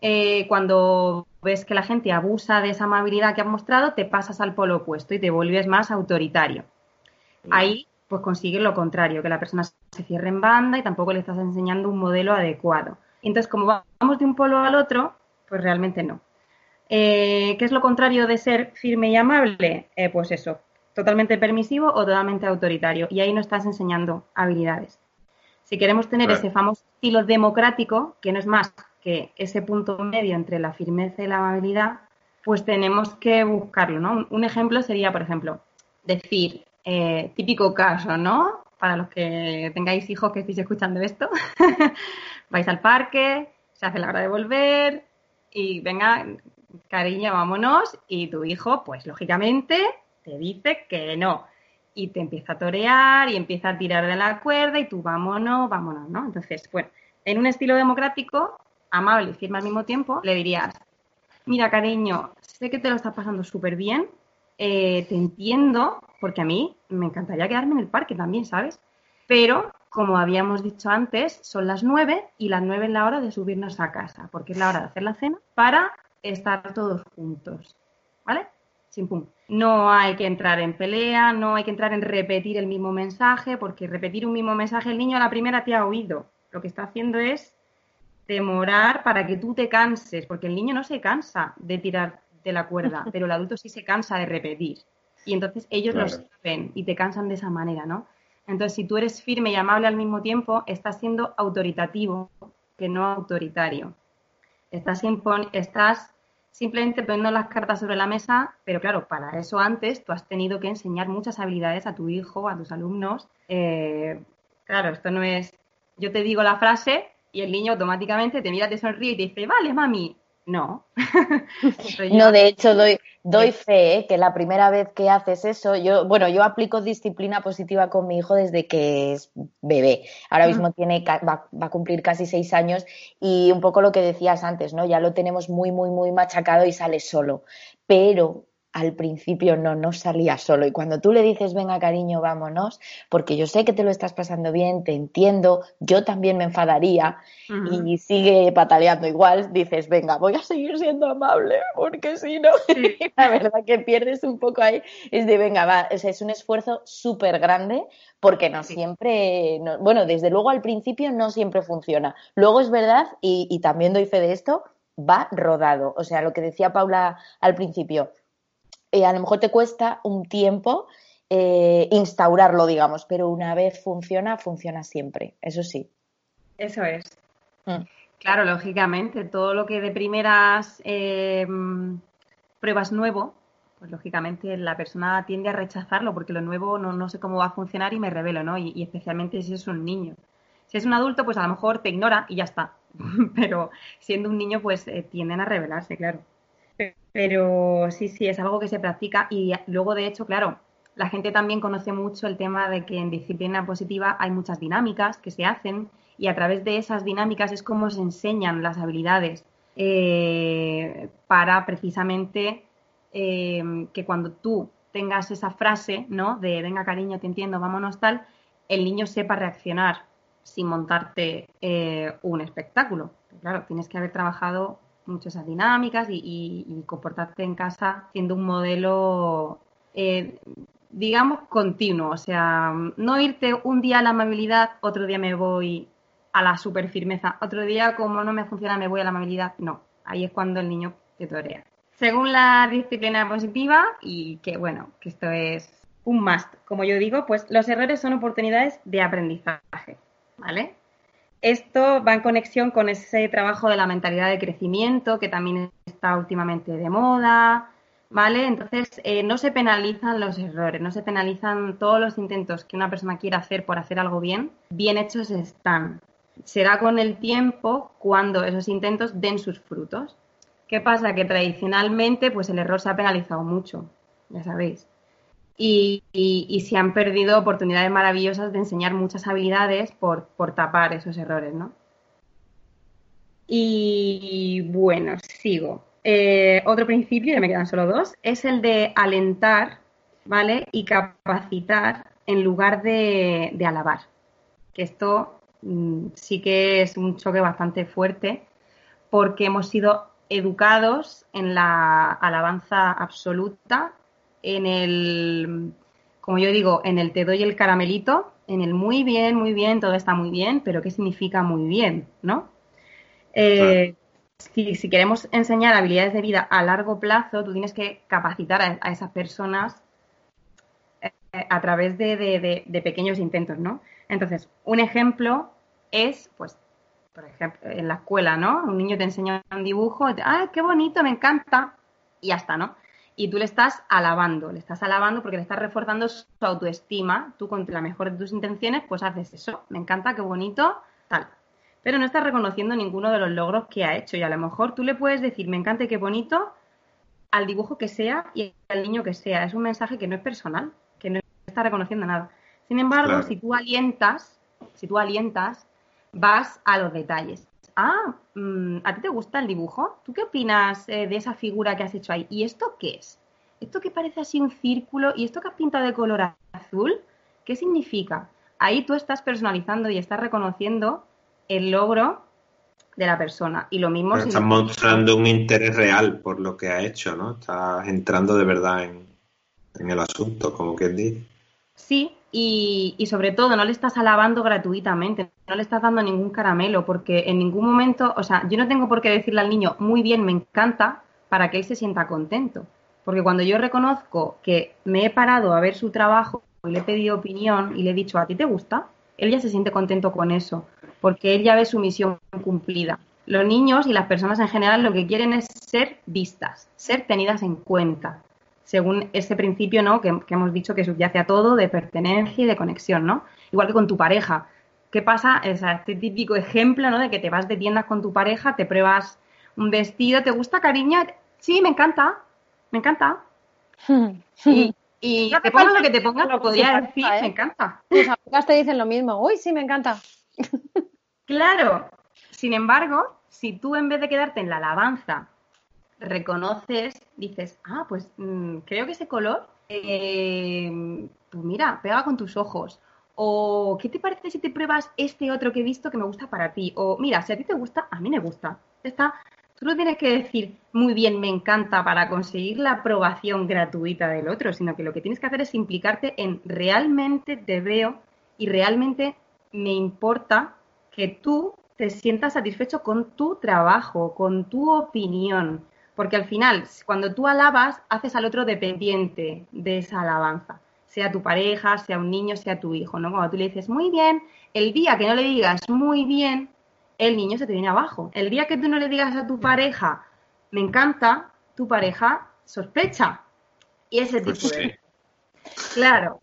Eh, cuando ves que la gente abusa de esa amabilidad que has mostrado, te pasas al polo opuesto y te vuelves más autoritario. Ahí, pues consigues lo contrario, que la persona se cierre en banda y tampoco le estás enseñando un modelo adecuado. Entonces, como vamos de un polo al otro, pues realmente no. Eh, ¿Qué es lo contrario de ser firme y amable? Eh, pues eso, totalmente permisivo o totalmente autoritario. Y ahí no estás enseñando habilidades. Si queremos tener ese famoso estilo democrático, que no es más que ese punto medio entre la firmeza y la amabilidad, pues tenemos que buscarlo, ¿no? Un ejemplo sería, por ejemplo, decir, eh, típico caso, ¿no? Para los que tengáis hijos que estéis escuchando esto, vais al parque, se hace la hora de volver y venga, cariño, vámonos, y tu hijo, pues lógicamente, te dice que no. Y te empieza a torear y empieza a tirar de la cuerda y tú vámonos, vámonos, ¿no? Entonces, bueno, en un estilo democrático amable y firme al mismo tiempo, le dirías, mira cariño, sé que te lo estás pasando súper bien, eh, te entiendo, porque a mí me encantaría quedarme en el parque también, ¿sabes? Pero, como habíamos dicho antes, son las nueve y las nueve es la hora de subirnos a casa, porque es la hora de hacer la cena para estar todos juntos, ¿vale? Sin pum. No hay que entrar en pelea, no hay que entrar en repetir el mismo mensaje, porque repetir un mismo mensaje el niño a la primera te ha oído. Lo que está haciendo es demorar para que tú te canses, porque el niño no se cansa de tirar de la cuerda, pero el adulto sí se cansa de repetir. Y entonces ellos lo saben y te cansan de esa manera, ¿no? Entonces, si tú eres firme y amable al mismo tiempo, estás siendo autoritativo, que no autoritario. Estás, estás simplemente poniendo las cartas sobre la mesa, pero claro, para eso antes tú has tenido que enseñar muchas habilidades a tu hijo, a tus alumnos. Eh, claro, esto no es yo te digo la frase y el niño automáticamente te mira, te sonríe y te dice, vale, mami. No. no, de hecho, doy, doy fe ¿eh? que la primera vez que haces eso, yo, bueno, yo aplico disciplina positiva con mi hijo desde que es bebé. Ahora mismo tiene, va, va, a cumplir casi seis años y un poco lo que decías antes, ¿no? Ya lo tenemos muy, muy, muy machacado y sale solo. Pero al principio no, no salía solo. Y cuando tú le dices, venga cariño, vámonos, porque yo sé que te lo estás pasando bien, te entiendo, yo también me enfadaría y sigue pataleando igual, dices, venga, voy a seguir siendo amable, porque si no, la verdad que pierdes un poco ahí, es de, venga, va, o sea, es un esfuerzo súper grande porque no siempre, bueno, desde luego al principio no siempre funciona. Luego es verdad, y, y también doy fe de esto, va rodado. O sea, lo que decía Paula al principio, eh, a lo mejor te cuesta un tiempo eh, instaurarlo, digamos, pero una vez funciona, funciona siempre, eso sí. Eso es. Mm. Claro, lógicamente, todo lo que de primeras eh, pruebas nuevo, pues lógicamente la persona tiende a rechazarlo porque lo nuevo no, sé cómo va a funcionar y me revelo, ¿no? Y, y, especialmente si es un niño. Si es un adulto, pues a lo mejor te ignora y ya está. Pero siendo un niño, pues tienden a revelarse, claro. Pero sí, sí, es algo que se practica y luego, de hecho, claro, la gente también conoce mucho el tema de que en disciplina positiva hay muchas dinámicas que se hacen y a través de esas dinámicas es como se enseñan las habilidades eh, para precisamente eh, que cuando tú tengas esa frase, ¿no? De venga cariño, te entiendo, vámonos tal, el niño sepa reaccionar sin montarte eh, un espectáculo. Claro, tienes que haber trabajado muchas esas dinámicas y, comportarte en casa siendo un modelo, eh, digamos, continuo. O sea, no irte un día a la amabilidad, otro día me voy a la super firmeza, otro día como no me funciona me voy a la amabilidad. No, ahí es cuando el niño te torea. Según la disciplina positiva, y que bueno, que esto es un must, como yo digo, pues los errores son oportunidades de aprendizaje, ¿vale? Esto va en conexión con ese trabajo de la mentalidad de crecimiento que también está últimamente de moda, ¿vale? Entonces, eh, no se penalizan los errores, no se penalizan todos los intentos que una persona quiera hacer por hacer algo bien, bien hechos están. Será con el tiempo cuando esos intentos den sus frutos. ¿Qué pasa? Que tradicionalmente, pues el error se ha penalizado mucho, ya sabéis y, se han perdido oportunidades maravillosas de enseñar muchas habilidades por, tapar esos errores, ¿no? Y bueno, sigo. Eh, otro principio, ya me quedan solo dos, es el de alentar, ¿vale? Y capacitar en lugar de, alabar. Que esto mm, sí que es un choque bastante fuerte porque hemos sido educados en la alabanza absoluta en el, como yo digo, en el te doy el caramelito, en el muy bien, muy bien, todo está muy bien, pero ¿qué significa muy bien? ¿No? Eh, si, queremos enseñar habilidades de vida a largo plazo, tú tienes que capacitar a, esas personas eh, a través de, de, pequeños intentos, ¿no? Entonces, un ejemplo es, pues, por ejemplo, en la escuela, ¿no? Un niño te enseña un dibujo, ¡ay, qué bonito, me encanta! Y ya está, ¿no? Y tú le estás alabando, le estás alabando porque le estás reforzando su autoestima, tú con la mejor de tus intenciones, pues haces eso, me encanta, qué bonito, tal. Pero no estás reconociendo ninguno de los logros que ha hecho y a lo mejor tú le puedes decir, me encanta y qué bonito, al dibujo que sea y al niño que sea. Es un mensaje que no es personal, que no está reconociendo nada. Sin embargo, si tú alientas, si tú alientas, vas a los detalles ah, mm, ¿a ti te gusta el dibujo? ¿Tú qué opinas eh, de esa figura que has hecho ahí? ¿Y esto qué es? ¿Esto que parece así un círculo? ¿Y esto que has pintado de color azul? ¿Qué significa? Ahí tú estás personalizando y estás reconociendo el logro de la persona. Y lo mismo... estás mostrando un interés real por lo que ha hecho, ¿no? Estás entrando de verdad en, en el asunto, como que dice. Sí, y, sobre todo no le estás alabando gratuitamente, no le estás dando ningún caramelo, porque en ningún momento, o sea, yo no tengo por qué decirle al niño, muy bien, me encanta, para que él se sienta contento. Porque cuando yo reconozco que me he parado a ver su trabajo y le he pedido opinión y le he dicho, ¿a ti te gusta? Él ya se siente contento con eso, porque él ya ve su misión cumplida. Los niños y las personas en general lo que quieren es ser vistas, ser tenidas en cuenta según ese principio ¿no? que, hemos dicho que subyace a todo de pertenencia y de conexión, ¿no? Igual que con tu pareja. ¿Qué pasa? Es este típico ejemplo, ¿no? De que te vas de tiendas con tu pareja, te pruebas un vestido, ¿te gusta, cariño? Sí, me encanta, me encanta. y, y te pongas lo que te pongas, lo podría decir, me encanta. Tus amigas te dicen lo mismo, uy, sí, me encanta. claro. Sin embargo, si tú en vez de quedarte en la alabanza reconoces, dices, ah, pues mm, creo que ese color, eh, pues mira, pega con tus ojos. O, ¿qué te parece si te pruebas este otro que he visto que me gusta para ti? O, mira, si a ti te gusta, a mí me gusta. Está, tú no tienes que decir, muy bien, me encanta para conseguir la aprobación gratuita del otro, sino que lo que tienes que hacer es implicarte en realmente te veo y realmente me importa que tú te sientas satisfecho con tu trabajo, con tu opinión. Porque al final, cuando tú alabas, haces al otro dependiente de esa alabanza. Sea tu pareja, sea un niño, sea tu hijo, ¿no? Cuando tú le dices muy bien, el día que no le digas muy bien, el niño se te viene abajo. El día que tú no le digas a tu pareja, me encanta, tu pareja sospecha. Y ese Pues tipo de... sí. Claro,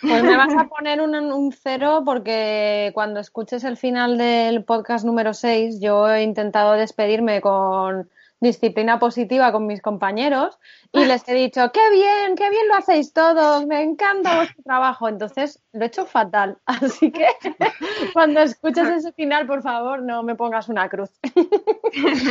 Pues me vas a poner un, un cero porque cuando escuches el final del podcast número 6, yo he intentado despedirme con disciplina positiva con mis compañeros y les he dicho, qué bien, qué bien lo hacéis todos, me encanta vuestro trabajo. Entonces lo he hecho fatal. Así que cuando escuches ese final, por favor, no me pongas una cruz.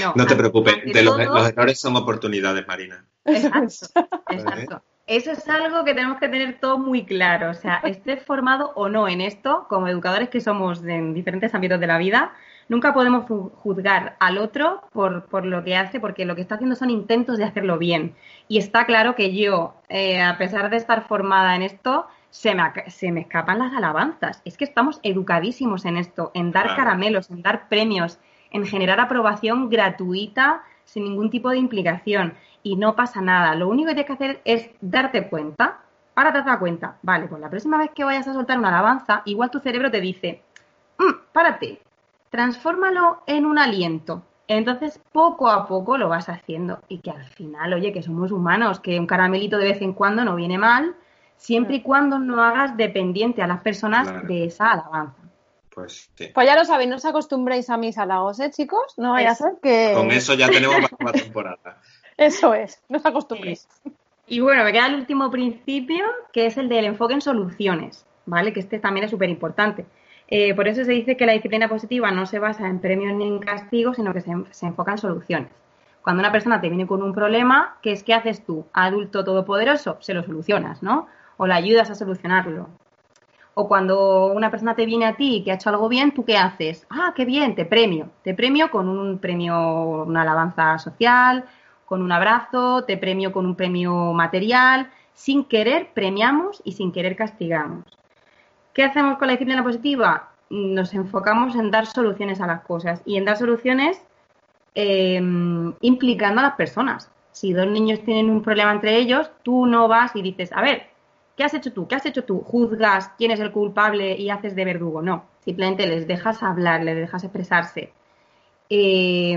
no, No te preocupes, de los, todo- los errores son oportunidades, Marina. Exacto, exacto. Eso es algo que tenemos que tener todo muy claro. O sea, estés formado o no en esto, como educadores que somos en diferentes ámbitos de la vida, nunca podemos ju- juzgar al otro por, por lo que hace, porque lo que está haciendo son intentos de hacerlo bien. Y está claro que yo, eh, a pesar de estar formada en esto, se me, se me escapan las alabanzas. Es que estamos educadísimos en esto, en dar Claro. caramelos, en dar premios, en generar aprobación gratuita sin ningún tipo de implicación. Y no pasa nada. Lo único que tienes que hacer es darte cuenta. Ahora te dado cuenta. Vale, pues la próxima vez que vayas a soltar una alabanza, igual tu cerebro te dice, "Mm, párate, transfórmalo en un aliento. Entonces, poco a poco lo vas haciendo. Y que al final, oye, que somos humanos, que un caramelito de vez en cuando no viene mal, siempre y cuando no hagas dependiente a las personas Claro. de esa alabanza. Pues sí. Pues ya lo sabéis, no os acostumbréis a mis halagos, ¿eh, chicos? No vaya a ser que... Con eso ya tenemos para la temporada. Eso es, no os acostumbréis. Y bueno, me queda el último principio, que es el del enfoque en soluciones, ¿vale? Que este también es súper importante. Eh, por eso se dice que la disciplina positiva no se basa en premios ni en castigos, sino que se, enfoca en soluciones. Cuando una persona te viene con un problema, ¿qué es que haces tú? Adulto todopoderoso, se lo solucionas, ¿no? O le ayudas a solucionarlo. O cuando una persona te viene a ti que ha hecho algo bien, ¿tú qué haces? Ah, qué bien, te premio. Te premio con un premio, una alabanza social, con un abrazo, te premio con un premio material. Sin querer premiamos y sin querer castigamos. ¿Qué hacemos con la disciplina positiva? Nos enfocamos en dar soluciones a las cosas y en dar soluciones eh, implicando a las personas. Si dos niños tienen un problema entre ellos, tú no vas y dices, a ver, ¿qué has hecho tú? ¿Qué has hecho tú? Juzgas quién es el culpable y haces de verdugo. No, simplemente les dejas hablar, les dejas expresarse. Eh,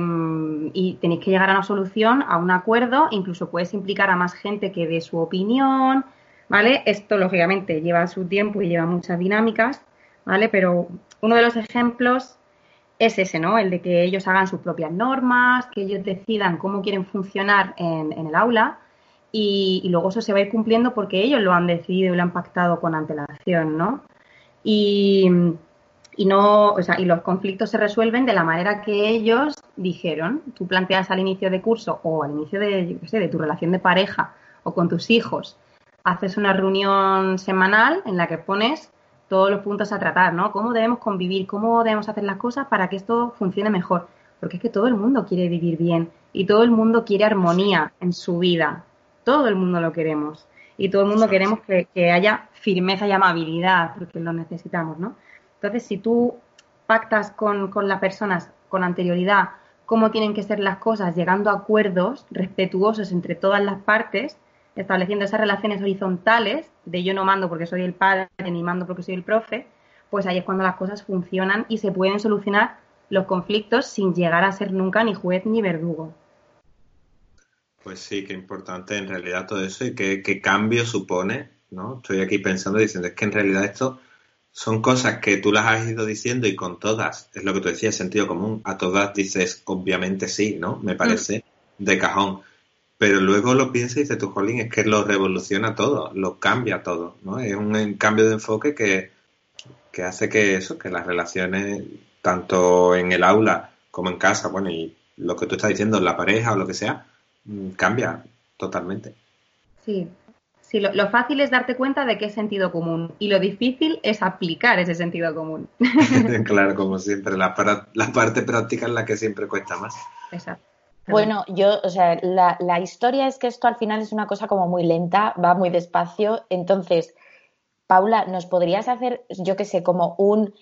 y tenéis que llegar a una solución, a un acuerdo, incluso puedes implicar a más gente que dé su opinión, ¿vale? Esto, lógicamente, lleva su tiempo y lleva muchas dinámicas, ¿vale? Pero uno de los ejemplos es ese, ¿no? El de que ellos hagan sus propias normas, que ellos decidan cómo quieren funcionar en, en el aula y, luego eso se va a ir cumpliendo porque ellos lo han decidido y lo han pactado con antelación, ¿no? Y, y no, o sea, y los conflictos se resuelven de la manera que ellos dijeron. Tú planteas al inicio de curso o al inicio de, yo qué sé, de tu relación de pareja o con tus hijos, haces una reunión semanal en la que pones todos los puntos a tratar, ¿no? Cómo debemos convivir, cómo debemos hacer las cosas para que esto funcione mejor. Porque es que todo el mundo quiere vivir bien y todo el mundo quiere armonía en su vida. Todo el mundo lo queremos. Y todo el mundo queremos que, que haya firmeza y amabilidad, porque lo necesitamos, ¿no? Entonces, si tú pactas con, con las personas con anterioridad cómo tienen que ser las cosas, llegando a acuerdos respetuosos entre todas las partes, estableciendo esas relaciones horizontales de yo no mando porque soy el padre ni mando porque soy el profe, pues ahí es cuando las cosas funcionan y se pueden solucionar los conflictos sin llegar a ser nunca ni juez ni verdugo. Pues sí, qué importante en realidad todo eso y qué, qué cambio supone, ¿no? Estoy aquí pensando diciendo, es que en realidad esto son cosas que tú las has ido diciendo y con todas, es lo que tú decías, sentido común, a todas dices, obviamente sí, ¿no? Me parece mm. de cajón. Pero luego lo piensas y dices tú, Jolín, es que lo revoluciona todo, lo cambia todo, ¿no? Es un cambio de enfoque que, que hace que eso, que las relaciones, tanto en el aula como en casa, bueno, y lo que tú estás diciendo, la pareja o lo que sea, mm, cambia totalmente. Sí, Sí, lo, fácil es darte cuenta de que es sentido común y lo difícil es aplicar ese sentido común. claro, como siempre, la, la, parte práctica es la que siempre cuesta más. Exacto. Bueno, yo, o sea, la, la historia es que esto al final es una cosa como muy lenta, va muy despacio. Entonces, Paula, ¿nos podrías hacer, yo qué sé, como un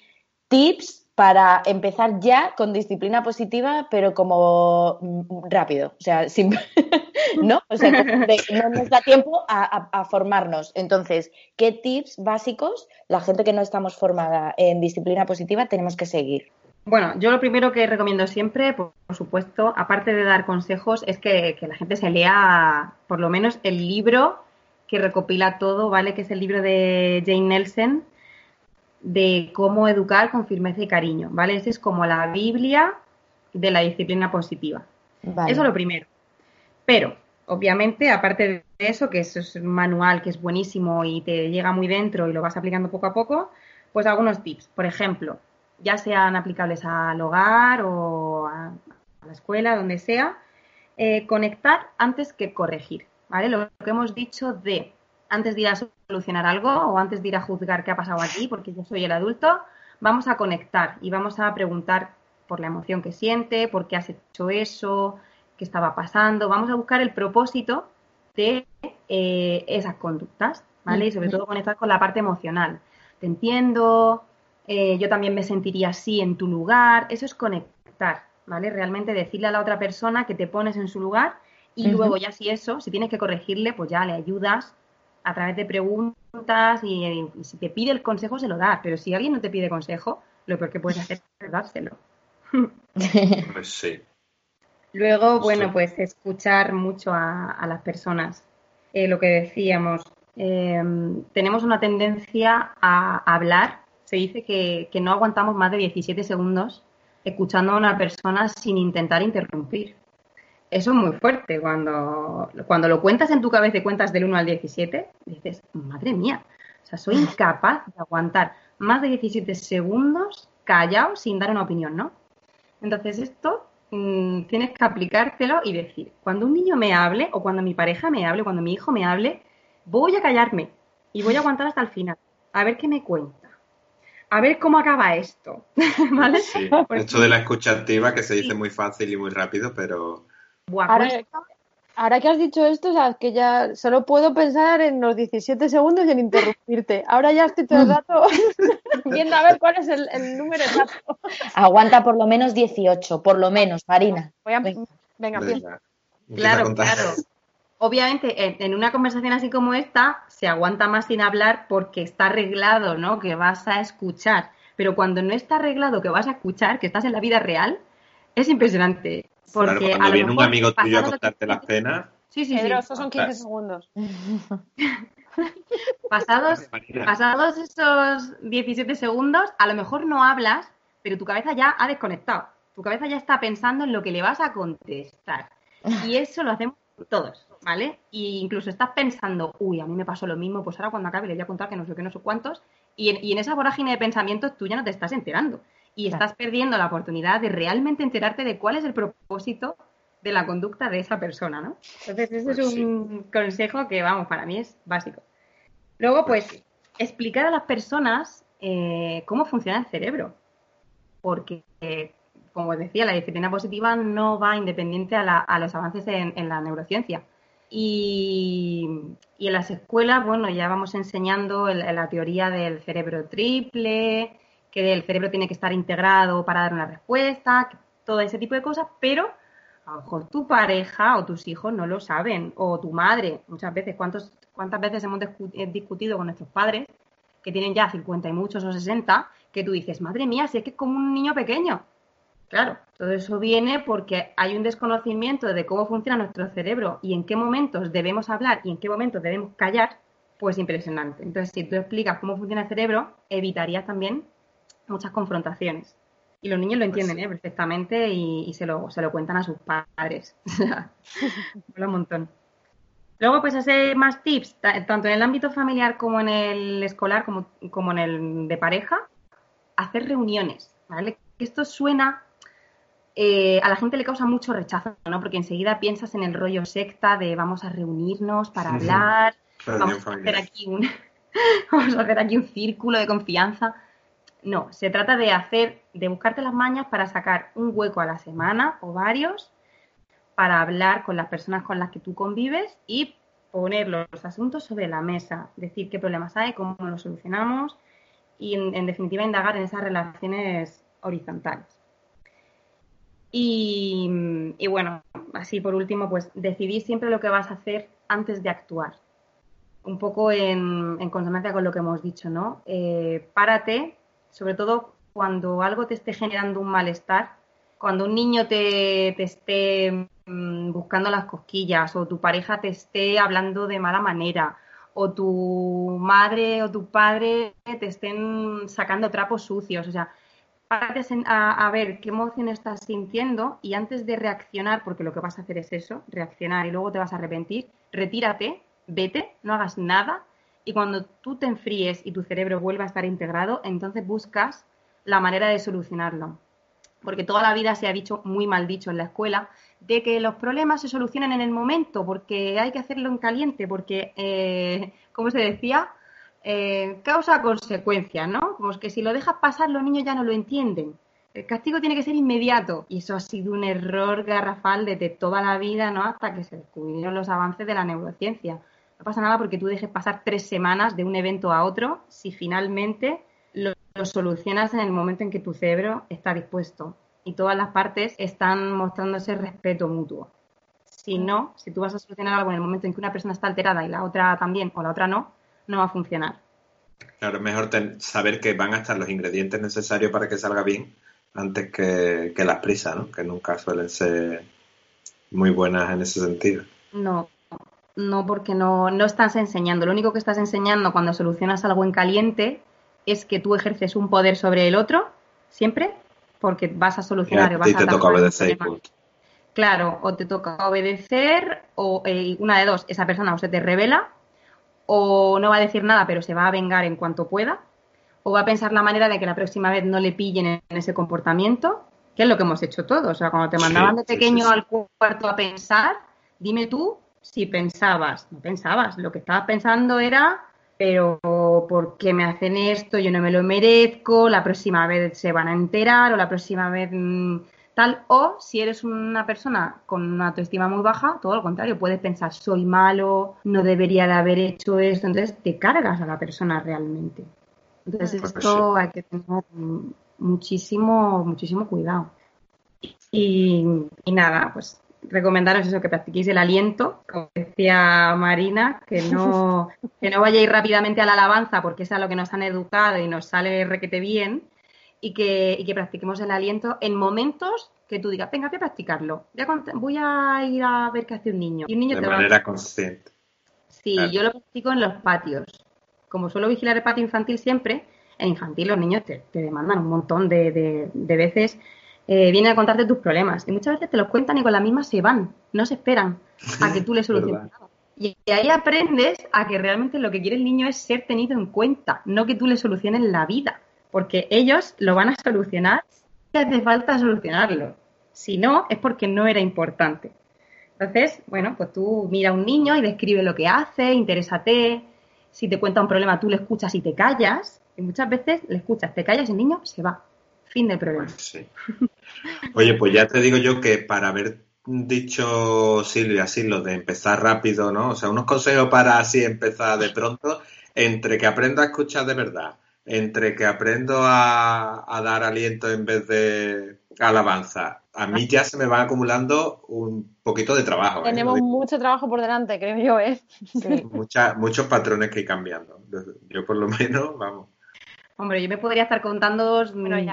tips para empezar ya con disciplina positiva, pero como mm, rápido, o sea, sin, ¿no? O sea, no nos da tiempo a, formarnos. Entonces, ¿qué tips básicos la gente que no estamos formada en disciplina positiva tenemos que seguir? Bueno, yo lo primero que recomiendo siempre, por, supuesto, aparte de dar consejos, es que, que la gente se lea por lo menos el libro que recopila todo, ¿vale? Que es el libro de Jane Nelson, de cómo educar con firmeza y cariño, ¿vale? Esa es como la Biblia de la disciplina positiva. Eso es lo primero. Pero, obviamente, aparte de eso, que eso es un manual que es buenísimo y te llega muy dentro y lo vas aplicando poco a poco, pues algunos tips. Por ejemplo, ya sean aplicables al hogar o a, la escuela, donde sea, eh, conectar antes que corregir, ¿vale? Lo que hemos dicho de antes de ir a solucionar algo o antes de ir a juzgar qué ha pasado aquí, porque yo soy el adulto, vamos a conectar y vamos a preguntar por la emoción que siente, por qué has hecho eso, qué estaba pasando. Vamos a buscar el propósito de eh, esas conductas, ¿vale? Y sobre todo conectar con la parte emocional. Te entiendo, eh, yo también me sentiría así en tu lugar. Eso es conectar, ¿vale? Realmente decirle a la otra persona que te pones en su lugar y luego ya si eso, si tienes que corregirle, pues ya le ayudas a través de preguntas y, si te pide el consejo se lo da, pero si alguien no te pide consejo, lo peor que puedes hacer es dárselo. Pues sí. Luego, bueno, pues escuchar mucho a, las personas. Eh, lo que decíamos, em, tenemos una tendencia a hablar. Se dice que, que no aguantamos más de 17 segundos escuchando a una persona sin intentar interrumpir eso es muy fuerte. Cuando, cuando lo cuentas en tu cabeza y cuentas del 1 al 17, dices, madre mía, o sea, soy incapaz de aguantar más de 17 segundos callado sin dar una opinión, ¿no? Entonces esto mm, tienes que aplicártelo y decir, cuando un niño me hable o cuando mi pareja me hable, cuando mi hijo me hable, voy a callarme y voy a aguantar hasta el final, a ver qué me cuenta. A ver cómo acaba esto, ¿vale? Sí, esto de la escucha activa que se dice muy fácil y muy rápido, pero Ahora, que has dicho esto, sabes que ya solo puedo pensar en los 17 segundos y en interrumpirte. Ahora ya estoy todo el rato viendo a ver cuál es el, número exacto. Aguanta por lo menos 18, por lo menos, Marina. Venga, Claro, claro. Obviamente, en, una conversación así como esta, se aguanta más sin hablar porque está arreglado, ¿no? Que vas a escuchar. Pero cuando no está arreglado que vas a escuchar, que estás en la vida real, es impresionante. Porque cuando viene un amigo tuyo a contarte las penas. Sí, sí, sí. Pero esos son 15 segundos. pasados, pasados esos 17 segundos, a lo mejor no hablas, pero tu cabeza ya ha desconectado. Tu cabeza ya está pensando en lo que le vas a contestar. Y eso lo hacemos todos, ¿vale? Y incluso estás pensando, uy, a mí me pasó lo mismo, pues ahora cuando acabe le voy a contar que no sé qué, no sé cuántos. Y en, y en esa vorágine de pensamientos tú ya no te estás enterando y estás perdiendo la oportunidad de realmente enterarte de cuál es el propósito de la conducta de esa persona, ¿no? Entonces, ese es pues un consejo que, vamos, para mí es básico. Luego, pues, pues explicar a las personas eh, cómo funciona el cerebro. Porque, como decía, la disciplina positiva no va independiente a, los avances en, la neurociencia. Y, en las escuelas, bueno, ya vamos enseñando la teoría del cerebro triple, que el cerebro tiene que estar integrado para dar una respuesta, todo ese tipo de cosas, pero a lo mejor tu pareja o tus hijos no lo saben, o tu madre, muchas veces, ¿cuántos, ¿cuántas veces hemos eh, discutido con nuestros padres que tienen ya 50 y muchos o 60, que tú dices, madre mía, si es que es como un niño pequeño? Claro, todo eso viene porque hay un desconocimiento de cómo funciona nuestro cerebro y en qué momentos debemos hablar y en qué momentos debemos callar, pues impresionante. Entonces, si tú explicas cómo funciona el cerebro, evitarías también muchas confrontaciones. Y los niños lo pues entienden ¿eh? perfectamente y, se, lo, se lo cuentan a sus padres. un montón. Luego, pues hacer más tips, tanto en el ámbito familiar como en el escolar, como, como en el de pareja, hacer reuniones, ¿vale? Esto suena eh, a la gente le causa mucho rechazo, ¿no? Porque enseguida piensas en el rollo secta de vamos a reunirnos para hablar, vamos a, hacer aquí un, vamos a hacer aquí un círculo de confianza. No, se trata de hacer, de buscarte las mañas para sacar un hueco a la semana o varios para hablar con las personas con las que tú convives y poner los asuntos sobre la mesa, decir qué problemas hay, cómo los solucionamos y, en, definitiva, indagar en esas relaciones horizontales. Y, bueno, así por último, pues decidir siempre lo que vas a hacer antes de actuar. Un poco en, consonancia con lo que hemos dicho, ¿no? Eh, párate, sobre todo cuando algo te esté generando un malestar, cuando un niño te, te esté Mm, buscando las cosquillas o tu pareja te esté hablando de mala manera o tu madre o tu padre te estén sacando trapos sucios. O sea, a, ver qué emoción estás sintiendo y antes de reaccionar, porque lo que vas a hacer es eso, reaccionar y luego te vas a arrepentir, retírate, vete, no hagas nada y cuando tú te enfríes y tu cerebro vuelva a estar integrado, entonces buscas la manera de solucionarlo. Porque toda la vida se ha dicho, muy mal dicho en la escuela, de que los problemas se solucionan en el momento, porque hay que hacerlo en caliente, porque, eh, como se decía, eh, causa-consecuencia, ¿no? Como que si lo dejas pasar los niños ya no lo entienden. El castigo tiene que ser inmediato y eso ha sido un error garrafal desde toda la vida, ¿no? Hasta que se descubrieron los avances de la neurociencia. No pasa nada porque tú dejes pasar tres semanas de un evento a otro si finalmente lo solucionas en el momento en que tu cerebro está dispuesto y todas las partes están mostrando ese respeto mutuo. Si no, si tú vas a solucionar algo en el momento en que una persona está alterada y la otra también o la otra no, no va a funcionar. Claro, es mejor saber que van a estar los ingredientes necesarios para que salga bien antes que, las prisas, ¿no? que nunca suelen ser muy buenas en ese sentido. No, no porque no, no estás enseñando. Lo único que estás enseñando cuando solucionas algo en caliente es que tú ejerces un poder sobre el otro, siempre, porque vas a solucionar y vas a te toca obedecer. Claro, o te toca obedecer, o eh, una de dos, esa persona o se te revela, o no va a decir nada, pero se va a vengar en cuanto pueda, o va a pensar la manera de que la próxima vez no le pillen en ese comportamiento, que es lo que hemos hecho todos. O sea, cuando te mandaban de pequeño al cuarto a pensar, dime tú si pensabas. No pensabas, lo que estabas pensando era pero ¿por qué me hacen esto? Yo no me lo merezco, la próxima vez se van a enterar o la próxima vez mm, tal. O si eres una persona con una autoestima muy baja, todo lo contrario, puedes pensar, soy malo, no debería de haber hecho esto, entonces te cargas a la persona realmente. Entonces pues esto hay que tener muchísimo, muchísimo cuidado. Y, y nada, pues recomendaros eso, que practiquéis el aliento, como decía Marina, que no, que no vayáis rápidamente a la alabanza porque es a lo que nos han educado y nos sale requete bien, y que, y que practiquemos el aliento en momentos que tú digas, venga, voy a practicarlo, voy a, ir a ver qué hace un niño. Y un niño de manera consciente. Sí, yo lo practico en los patios. Como suelo vigilar el patio infantil siempre, en infantil los niños te, demandan un montón de, de, de veces eh, vienen a contarte tus problemas. Y muchas veces te los cuentan y con la misma se van, no se esperan a que tú les soluciones. y ahí aprendes a que realmente lo que quiere el niño es ser tenido en cuenta, no que tú le soluciones la vida, porque ellos lo van a solucionar si hace falta solucionarlo. Si no, es porque no era importante. Entonces, bueno, pues tú mira a un niño y describe lo que hace, interésate. Si te cuenta un problema, tú le escuchas y te callas. Y muchas veces le escuchas, te callas y el niño se va. Fin de problema. Pues Oye, pues ya te digo yo que para haber dicho Silvia así lo de empezar rápido, ¿no? O sea, unos consejos para así empezar de pronto, entre que aprendo a escuchar de verdad, entre que aprendo a, dar aliento en vez de alabanza, a mí ya se me va acumulando un poquito de trabajo. ¿eh? Tenemos mucho trabajo por delante, creo yo, ¿eh? muchos patrones que ir cambiando. Yo por lo menos, vamos. Hombre, yo me podría estar contando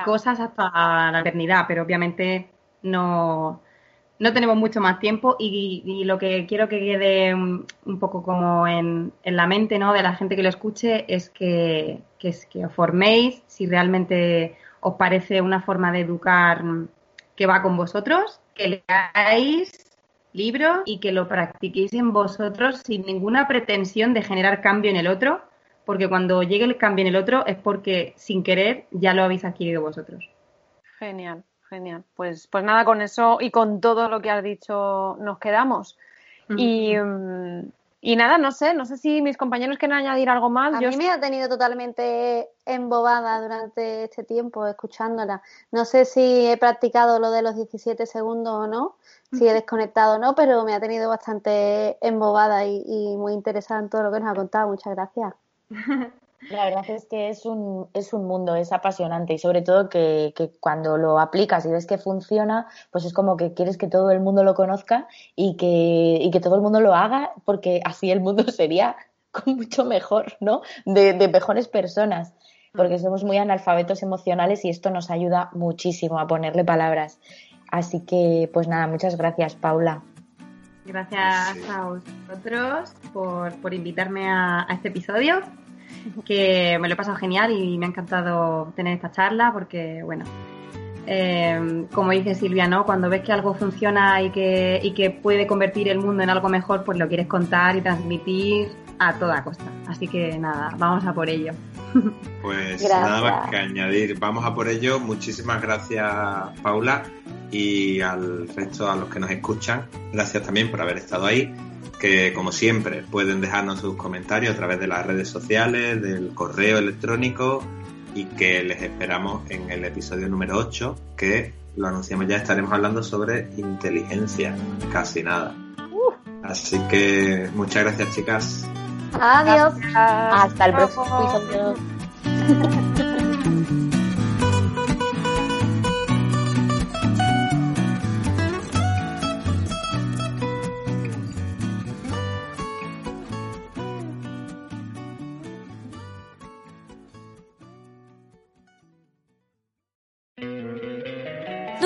cosas hasta la eternidad, pero obviamente no, no tenemos mucho más tiempo y, lo que quiero que quede un, poco como en, la mente ¿no? de la gente que lo escuche es que, que, que os forméis, si realmente os parece una forma de educar que va con vosotros, que leáis libros y que lo practiquéis en vosotros sin ninguna pretensión de generar cambio en el otro, porque cuando llegue el cambio en el otro es porque sin querer ya lo habéis adquirido vosotros. Genial, Genial. Pues, pues nada, con eso y con todo lo que has dicho nos quedamos. Y, mm, y nada, no sé, no sé si mis compañeros quieren añadir algo más. A mí me ha tenido totalmente embobada durante este tiempo escuchándola. No sé si he practicado lo de los 17 segundos o no, si he desconectado o no, pero me ha tenido bastante embobada y, y muy interesada en todo lo que nos ha contado. Muchas gracias. La verdad es que es un, es un mundo, es apasionante y sobre todo que, que, cuando lo aplicas y ves que funciona, pues es como que quieres que todo el mundo lo conozca y que, y que todo el mundo lo haga porque así el mundo sería mucho mejor, ¿no? De, de mejores personas, porque somos muy analfabetos emocionales y esto nos ayuda muchísimo a ponerle palabras. Así que, pues nada, muchas gracias, Paula. Gracias a vosotros por, por invitarme a, a este episodio que me lo he pasado genial y me ha encantado tener esta charla porque, bueno, eh, como dice Silvia, ¿no? Cuando ves que algo funciona y que, y que puede convertir el mundo en algo mejor, pues lo quieres contar y transmitir a toda costa. Así que nada, vamos a por ello. Pues nada más que añadir, vamos a por ello. Muchísimas gracias, Paula, y al resto, a los que nos escuchan, gracias también por haber estado ahí que como siempre pueden dejarnos sus comentarios a través de las redes sociales, del correo electrónico y que les esperamos en el episodio número 8 que lo anunciamos ya estaremos hablando sobre inteligencia, casi nada. Así que muchas gracias chicas. Adiós. Hasta el próximo episodio.